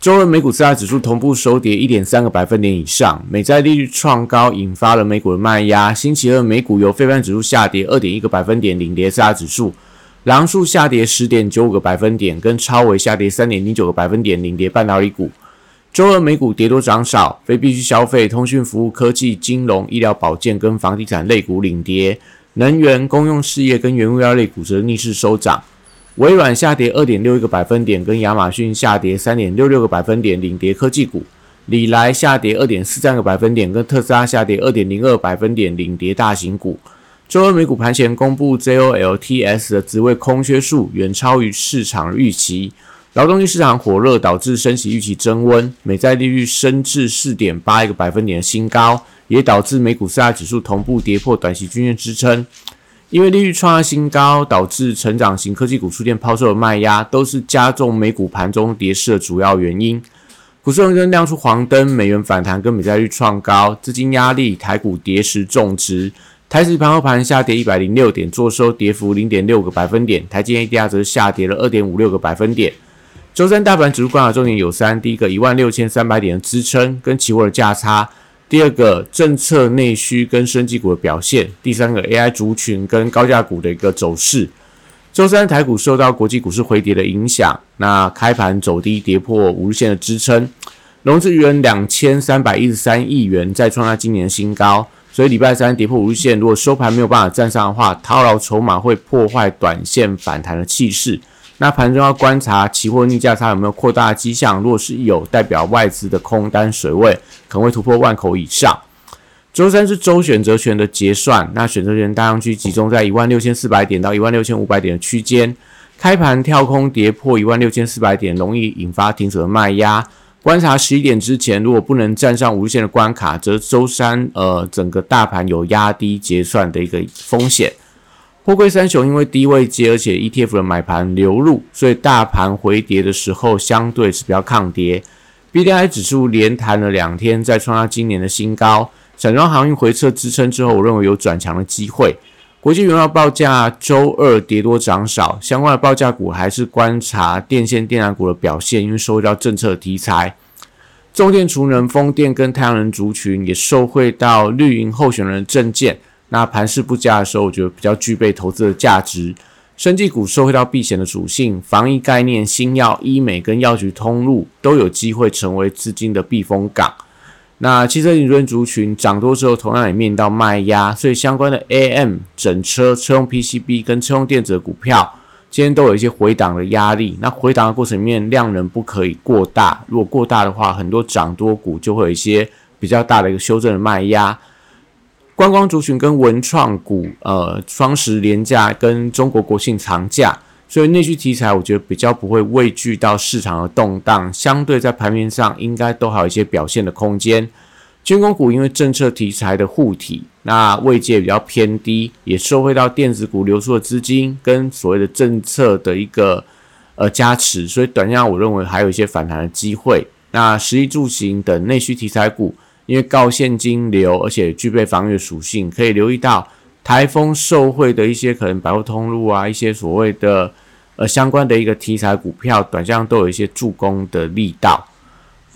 周二美股四大指数同步收跌一点三个百分点以上，美债利率创高，引发了美股的卖压。星期二美股由非盘指数下跌二点一个百分点领跌四大指数，狼数下跌十点九五个百分点，跟超微下跌三点零九个百分点领跌半导体股。周二美股跌多涨少，非必需消费、通讯服务、科技、金融、医疗保健跟房地产类股领跌，能源、公用事业跟原物料类股则逆势收涨。微软下跌二点六一个百分点，跟亚马逊下跌三点六六个百分点领跌科技股；里来下跌二点四三个百分点，跟特斯拉下跌二点零二百分点领跌大型股。周二美股盘前公布 JOLTS 的职位空缺数远超于市场预期，劳动力市场火热导致升息预期增温，美债利率升至四点八一个百分点的新高，也导致美股四大指数同步跌破短期均线支撑。因为利率创下新高，导致成长型科技股出现抛售的卖压，都是加重美股盘中跌势的主要原因。股市红灯亮出黄灯，美元反弹跟美债率创高，资金压力，台股跌时重值。台指盘后盘下跌一百零六点，做收跌幅零点六个百分点。台积 ADR 则下跌了二点五六个百分点。周三大盘指数观察重点有三：第一个一万六千三百点的支撑跟期货的价差。第二个政策内需跟升级股的表现，第三个 AI 族群跟高价股的一个走势。周三台股受到国际股市回跌的影响，那开盘走低，跌破五日线的支撑，融资余额两千三百一十三亿元，再创下今年新高。所以礼拜三跌破五日线，如果收盘没有办法站上的话，套牢筹码会破坏短线反弹的气势。那盘中要观察期货逆价差有没有扩大的迹象，若是有，代表外资的空单水位可能会突破万口以上。周三是周选择权的结算，那选择权大量区集中在一万六千四百点到一万六千五百点的区间，开盘跳空跌破一万六千四百点，容易引发停止的卖压。观察十一点之前，如果不能站上无线的关卡，则周三呃整个大盘有压低结算的一个风险。货柜三雄因为低位接，而且 ETF 的买盘流入，所以大盘回跌的时候相对是比较抗跌。BDI 指数连弹了两天，再创下今年的新高。散装航运回撤支撑之后，我认为有转强的机会。国际原料报价周二跌多涨少，相关的报价股还是观察电线电缆股的表现，因为受到政策题材。重电、储能、风电跟太阳能族群也受惠到绿营候选人的政见。那盘势不佳的时候，我觉得比较具备投资的价值。生技股受惠到避险的属性，防疫概念、新药、医美跟药局通路都有机会成为资金的避风港。那汽车理论族群涨多之后，同样也面临到卖压，所以相关的 AM 整车、车用 PCB 跟车用电子的股票，今天都有一些回档的压力。那回档的过程面，量能不可以过大，如果过大的话，很多涨多股就会有一些比较大的一个修正的卖压。观光族群跟文创股，呃，双十连假跟中国国庆长假，所以内需题材我觉得比较不会畏惧到市场的动荡，相对在盘面上应该都还有一些表现的空间。军工股因为政策题材的护体，那位阶比较偏低，也受惠到电子股流出的资金跟所谓的政策的一个呃加持，所以短线我认为还有一些反弹的机会。那十一住行等内需题材股。因为高现金流，而且具备防御属性，可以留意到台风受惠的一些可能百货通路啊，一些所谓的呃相关的一个题材股票，短线都有一些助攻的力道。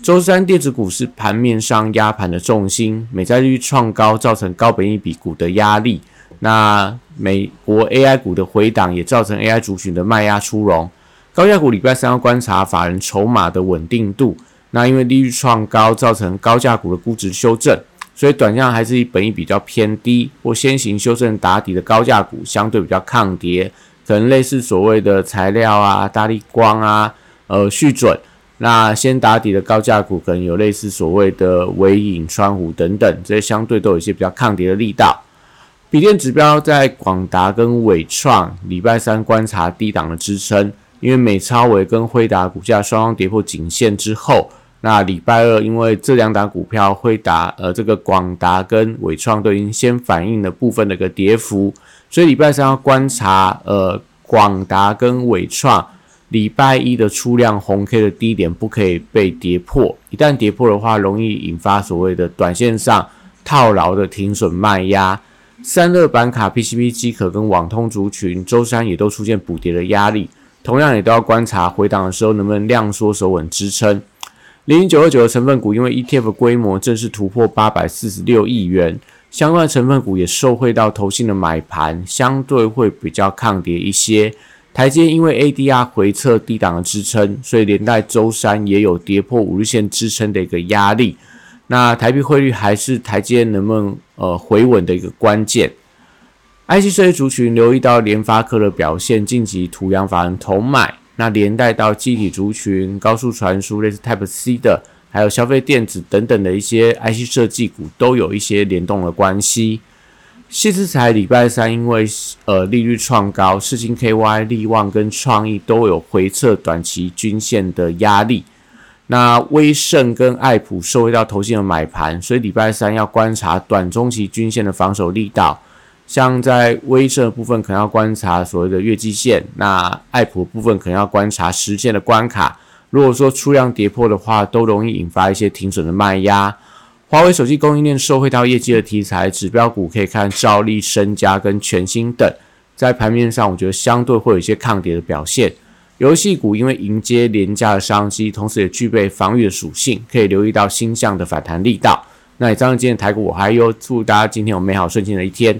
周三电子股是盘面上压盘的重心，美债率创高，造成高本益比股的压力。那美国 AI 股的回档也造成 AI 族群的卖压出笼。高价股礼拜三要观察法人筹码的稳定度。那因为利率创高，造成高价股的估值修正，所以短线还是以本益比较偏低或先行修正打底的高价股相对比较抗跌，可能类似所谓的材料啊、大力光啊、呃续准。那先打底的高价股可能有类似所谓的微影、川湖等等，这些相对都有一些比较抗跌的力道。笔电指标在广达跟伟创礼拜三观察低档的支撑，因为美超伟跟辉达股价双双跌破颈线之后。那礼拜二因为这两档股票会打呃这个广达跟伟创都已经先反映了部分的一个跌幅，所以礼拜三要观察呃广达跟伟创礼拜一的出量红 K 的低点不可以被跌破，一旦跌破的话，容易引发所谓的短线上套牢的停损卖压。三热板卡、PCB 机壳跟网通族群，周三也都出现补跌的压力，同样也都要观察回档的时候能不能量缩守稳支撑。零零九二九的成分股，因为 ETF 规模正式突破八百四十六亿元，相关的成分股也受惠到投信的买盘，相对会比较抗跌一些。台阶因为 ADR 回撤低档的支撑，所以连带周三也有跌破五日线支撑的一个压力。那台币汇率还是台阶能不能呃回稳的一个关键。IC 设计族群留意到联发科的表现，晋级土洋法人同买，那连带到机体族群、高速传输类似 Type C 的，还有消费电子等等的一些 IC 设计股都有一些联动的关系。细资材礼拜三因为呃利率创高，世金 KY、利旺跟创意都有回撤短期均线的压力。那威盛跟爱普受惠到投信的买盘，所以礼拜三要观察短中期均线的防守力道。像在威盛的部分，可能要观察所谓的月季线；那爱普的部分可能要观察实线的关卡。如果说出量跌破的话，都容易引发一些停损的卖压。华为手机供应链受惠到业绩的题材，指标股可以看兆利、身家跟全新等，在盘面上我觉得相对会有一些抗跌的表现。游戏股因为迎接廉价的商机，同时也具备防御的属性，可以留意到新向的反弹力道。那以上今天的台股，我还有祝大家今天有美好顺心的一天。